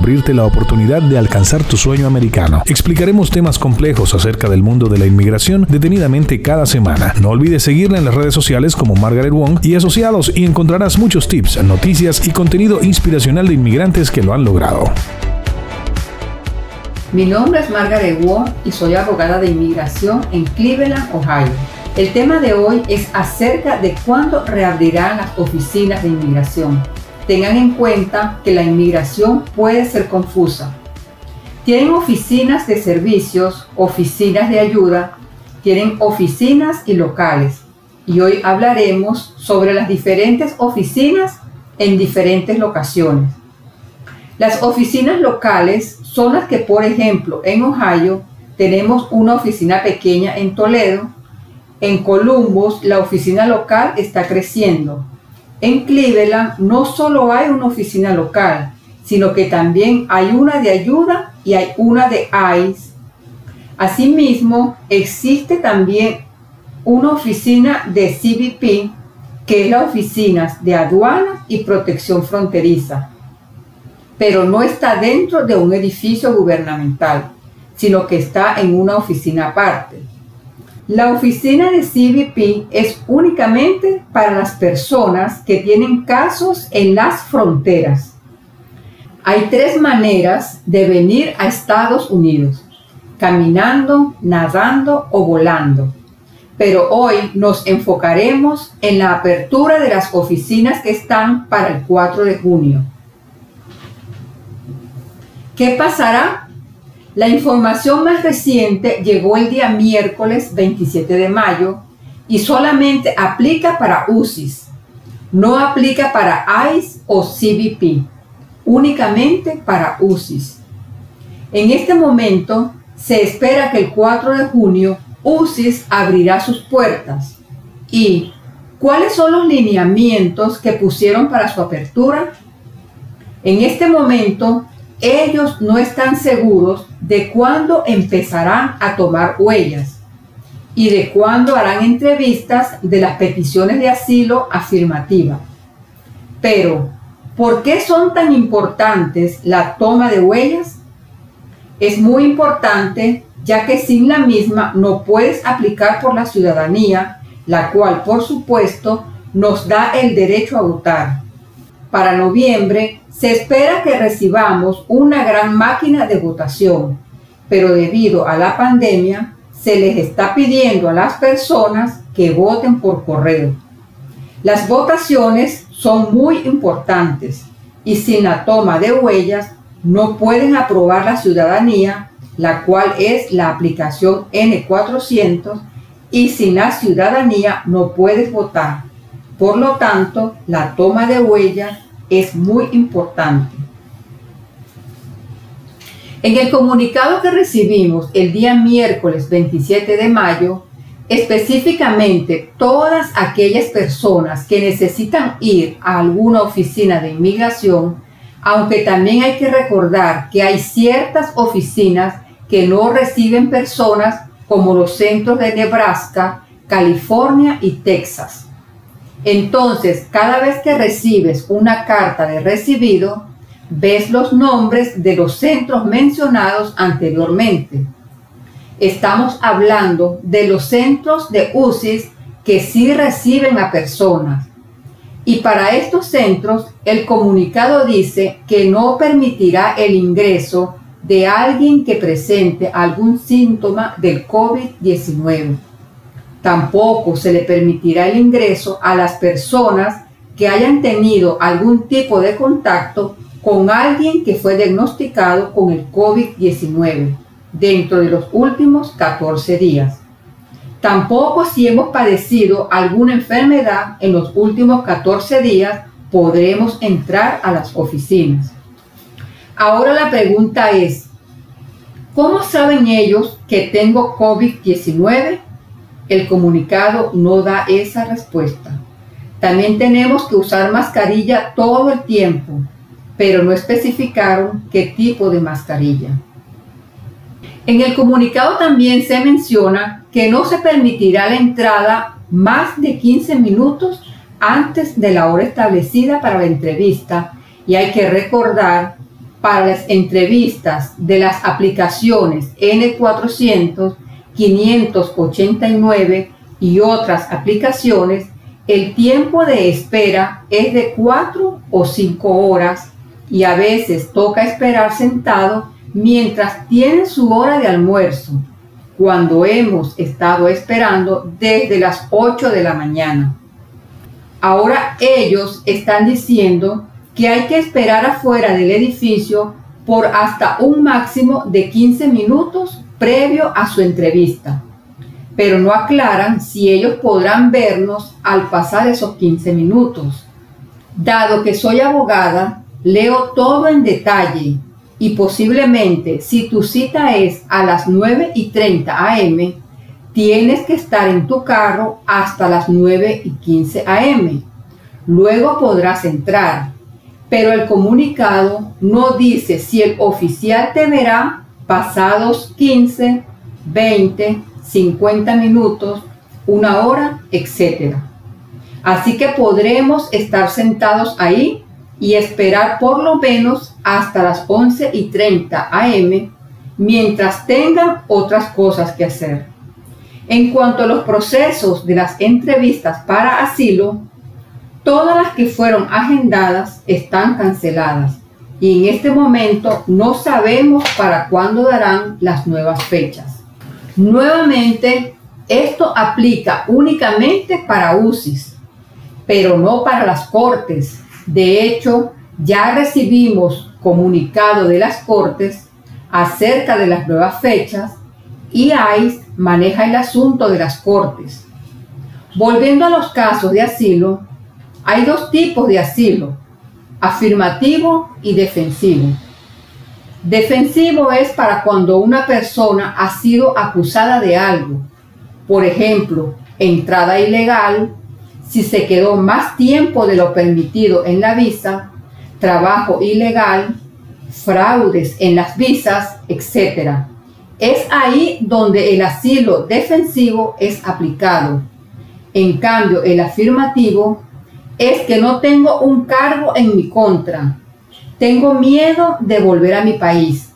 abrirte la oportunidad de alcanzar tu sueño americano. Explicaremos temas complejos acerca del mundo de la inmigración detenidamente cada semana. No olvides seguirla en las redes sociales como Margaret Wong y asociados y encontrarás muchos tips, noticias y contenido inspiracional de inmigrantes que lo han logrado. Mi nombre es Margaret Wong y soy abogada de inmigración en Cleveland, Ohio. El tema de hoy es acerca de cuándo reabrirán las oficinas de inmigración tengan en cuenta que la inmigración puede ser confusa. Tienen oficinas de servicios, oficinas de ayuda, tienen oficinas y locales. Y hoy hablaremos sobre las diferentes oficinas en diferentes locaciones. Las oficinas locales son las que, por ejemplo, en Ohio tenemos una oficina pequeña en Toledo. En Columbus la oficina local está creciendo en Cleveland no solo hay una oficina local, sino que también hay una de ayuda y hay una de ICE. Asimismo, existe también una oficina de CBP, que es la oficina de aduana y protección fronteriza, pero no está dentro de un edificio gubernamental, sino que está en una oficina aparte. La oficina de CBP es únicamente para las personas que tienen casos en las fronteras. Hay tres maneras de venir a Estados Unidos, caminando, nadando o volando. Pero hoy nos enfocaremos en la apertura de las oficinas que están para el 4 de junio. ¿Qué pasará la información más reciente llegó el día miércoles 27 de mayo y solamente aplica para UCIS. No aplica para ICE o CBP, únicamente para UCIS. En este momento se espera que el 4 de junio UCIS abrirá sus puertas. ¿Y cuáles son los lineamientos que pusieron para su apertura? En este momento ellos no están seguros de cuándo empezarán a tomar huellas y de cuándo harán entrevistas de las peticiones de asilo afirmativa. Pero, ¿por qué son tan importantes la toma de huellas? Es muy importante ya que sin la misma no puedes aplicar por la ciudadanía, la cual por supuesto nos da el derecho a votar. Para noviembre se espera que recibamos una gran máquina de votación, pero debido a la pandemia se les está pidiendo a las personas que voten por correo. Las votaciones son muy importantes y sin la toma de huellas no pueden aprobar la ciudadanía, la cual es la aplicación N400, y sin la ciudadanía no puedes votar. Por lo tanto, la toma de huellas es muy importante. En el comunicado que recibimos el día miércoles 27 de mayo, específicamente todas aquellas personas que necesitan ir a alguna oficina de inmigración, aunque también hay que recordar que hay ciertas oficinas que no reciben personas como los centros de Nebraska, California y Texas. Entonces, cada vez que recibes una carta de recibido, ves los nombres de los centros mencionados anteriormente. Estamos hablando de los centros de UCIS que sí reciben a personas. Y para estos centros, el comunicado dice que no permitirá el ingreso de alguien que presente algún síntoma del COVID-19. Tampoco se le permitirá el ingreso a las personas que hayan tenido algún tipo de contacto con alguien que fue diagnosticado con el COVID-19 dentro de los últimos 14 días. Tampoco si hemos padecido alguna enfermedad en los últimos 14 días podremos entrar a las oficinas. Ahora la pregunta es, ¿cómo saben ellos que tengo COVID-19? El comunicado no da esa respuesta. También tenemos que usar mascarilla todo el tiempo, pero no especificaron qué tipo de mascarilla. En el comunicado también se menciona que no se permitirá la entrada más de 15 minutos antes de la hora establecida para la entrevista y hay que recordar para las entrevistas de las aplicaciones N400, 589 y otras aplicaciones el tiempo de espera es de 4 o 5 horas y a veces toca esperar sentado mientras tiene su hora de almuerzo, cuando hemos estado esperando desde las 8 de la mañana. Ahora ellos están diciendo que hay que esperar afuera del edificio por hasta un máximo de 15 minutos previo a su entrevista pero no aclaran si ellos podrán vernos al pasar esos 15 minutos. Dado que soy abogada, leo todo en detalle y posiblemente si tu cita es a las 9 y 30 am, tienes que estar en tu carro hasta las 9 y 15 am. Luego podrás entrar, pero el comunicado no dice si el oficial te verá pasados 15, 20, 50 minutos, una hora, etc. Así que podremos estar sentados ahí y esperar por lo menos hasta las 11 y 30 am mientras tengan otras cosas que hacer. En cuanto a los procesos de las entrevistas para asilo, todas las que fueron agendadas están canceladas y en este momento no sabemos para cuándo darán las nuevas fechas. Nuevamente, esto aplica únicamente para UCIs, pero no para las cortes. De hecho, ya recibimos comunicado de las cortes acerca de las nuevas fechas y ICE maneja el asunto de las cortes. Volviendo a los casos de asilo, hay dos tipos de asilo, afirmativo y defensivo. Defensivo es para cuando una persona ha sido acusada de algo, por ejemplo, entrada ilegal, si se quedó más tiempo de lo permitido en la visa, trabajo ilegal, fraudes en las visas, etc. Es ahí donde el asilo defensivo es aplicado. En cambio, el afirmativo es que no tengo un cargo en mi contra, tengo miedo de volver a mi país.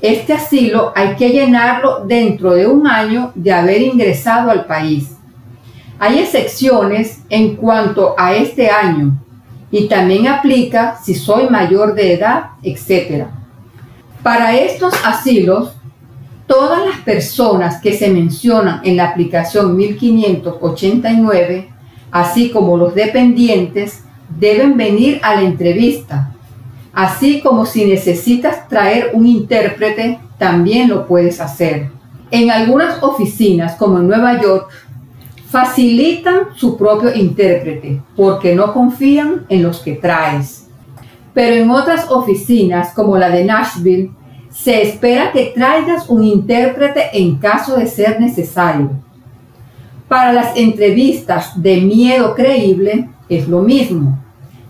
Este asilo hay que llenarlo dentro de un año de haber ingresado al país. Hay excepciones en cuanto a este año y también aplica si soy mayor de edad, etc. Para estos asilos, todas las personas que se mencionan en la aplicación 1589, así como los dependientes, deben venir a la entrevista Así como si necesitas traer un intérprete, también lo puedes hacer. En algunas oficinas, como en Nueva York, facilitan su propio intérprete porque no confían en los que traes. Pero en otras oficinas, como la de Nashville, se espera que traigas un intérprete en caso de ser necesario. Para las entrevistas de miedo creíble es lo mismo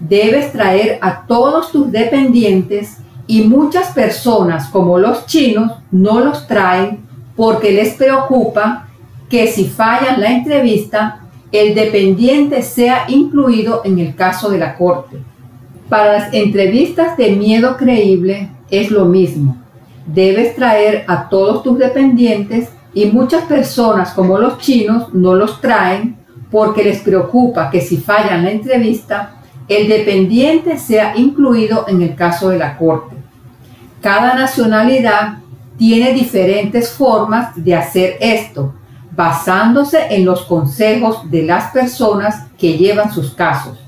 debes traer a todos tus dependientes y muchas personas como los chinos no los traen porque les preocupa que si fallan la entrevista, el dependiente sea incluido en el caso de la corte. Para las entrevistas de miedo creíble es lo mismo. Debes traer a todos tus dependientes y muchas personas como los chinos no los traen porque les preocupa que si fallan la entrevista, el dependiente sea incluido en el caso de la Corte. Cada nacionalidad tiene diferentes formas de hacer esto, basándose en los consejos de las personas que llevan sus casos.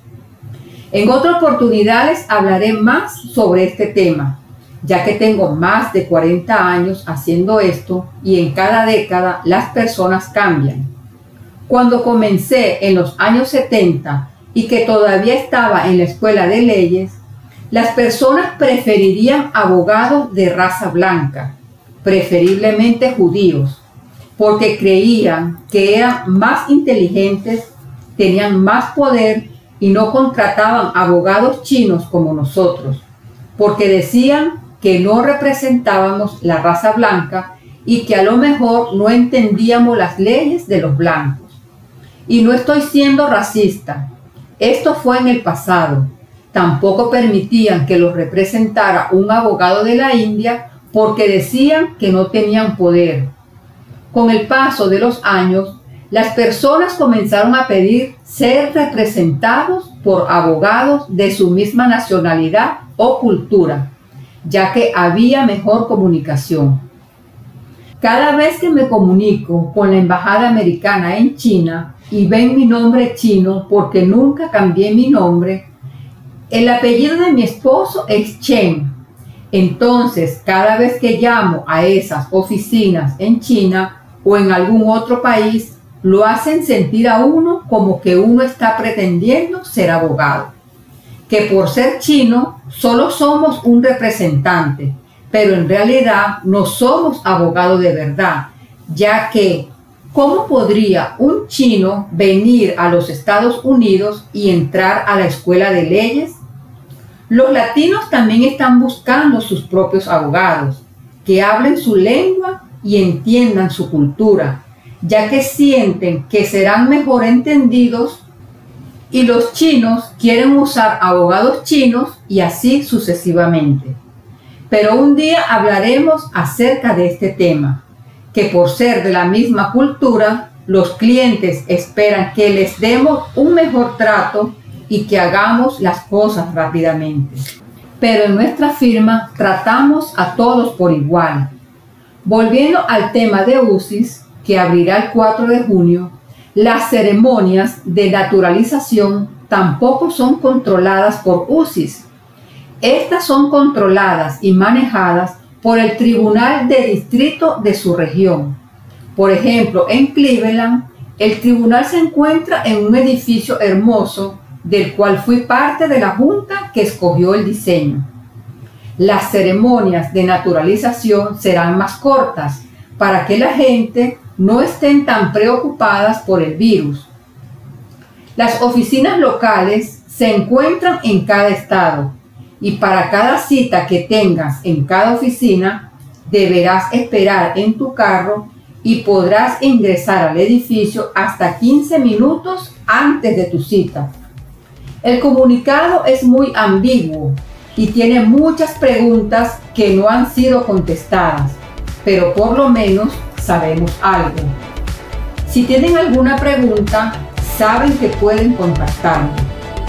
En otras oportunidades hablaré más sobre este tema, ya que tengo más de 40 años haciendo esto y en cada década las personas cambian. Cuando comencé en los años 70 y que todavía estaba en la escuela de leyes, Las personas preferirían abogados de raza blanca, preferiblemente judíos, porque creían que eran más inteligentes, tenían más poder y no contrataban abogados chinos como nosotros, porque decían que no representábamos la raza blanca y que a lo mejor no entendíamos las leyes de los blancos. Y no estoy siendo racista, esto fue en el pasado. Tampoco permitían que los representara un abogado de la India porque decían que no tenían poder. Con el paso de los años, las personas comenzaron a pedir ser representados por abogados de su misma nacionalidad o cultura, ya que había mejor comunicación. Cada vez que me comunico con la embajada americana en China y ven mi nombre chino porque nunca cambié mi nombre, el apellido de mi esposo es Chen. Entonces, cada vez que llamo a esas oficinas en China o en algún otro país, lo hacen sentir a uno como que uno está pretendiendo ser abogado. Que por ser chino solo somos un representante, pero en realidad no somos abogados de verdad, ya que ¿cómo podría un chino venir a los Estados Unidos y entrar a la escuela de leyes los latinos también están buscando sus propios abogados, que hablen su lengua y entiendan su cultura, ya que sienten que serán mejor entendidos y los chinos quieren usar abogados chinos y así sucesivamente. Pero un día hablaremos acerca de este tema, que por ser de la misma cultura, los clientes esperan que les demos un mejor trato y que hagamos las cosas rápidamente. Pero en nuestra firma tratamos a todos por igual. Volviendo al tema de UCIS, que abrirá el 4 de junio, las ceremonias de naturalización tampoco son controladas por UCIS. Estas son controladas y manejadas por el Tribunal de Distrito de su región. Por ejemplo, en Cleveland, el tribunal se encuentra en un edificio hermoso del cual fui parte de la junta que escogió el diseño. Las ceremonias de naturalización serán más cortas para que la gente no estén tan preocupadas por el virus. Las oficinas locales se encuentran en cada estado y para cada cita que tengas en cada oficina deberás esperar en tu carro y podrás ingresar al edificio hasta 15 minutos antes de tu cita. El comunicado es muy ambiguo y tiene muchas preguntas que no han sido contestadas, pero por lo menos sabemos algo. Si tienen alguna pregunta, saben que pueden contactarme.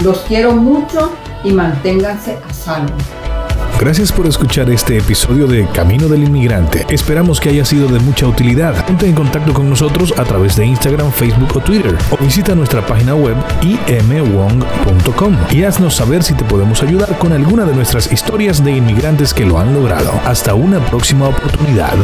Los quiero mucho y manténganse a salvo. Gracias por escuchar este episodio de Camino del Inmigrante. Esperamos que haya sido de mucha utilidad. Ponte en contacto con nosotros a través de Instagram, Facebook o Twitter o visita nuestra página web imwong.com y haznos saber si te podemos ayudar con alguna de nuestras historias de inmigrantes que lo han logrado. Hasta una próxima oportunidad.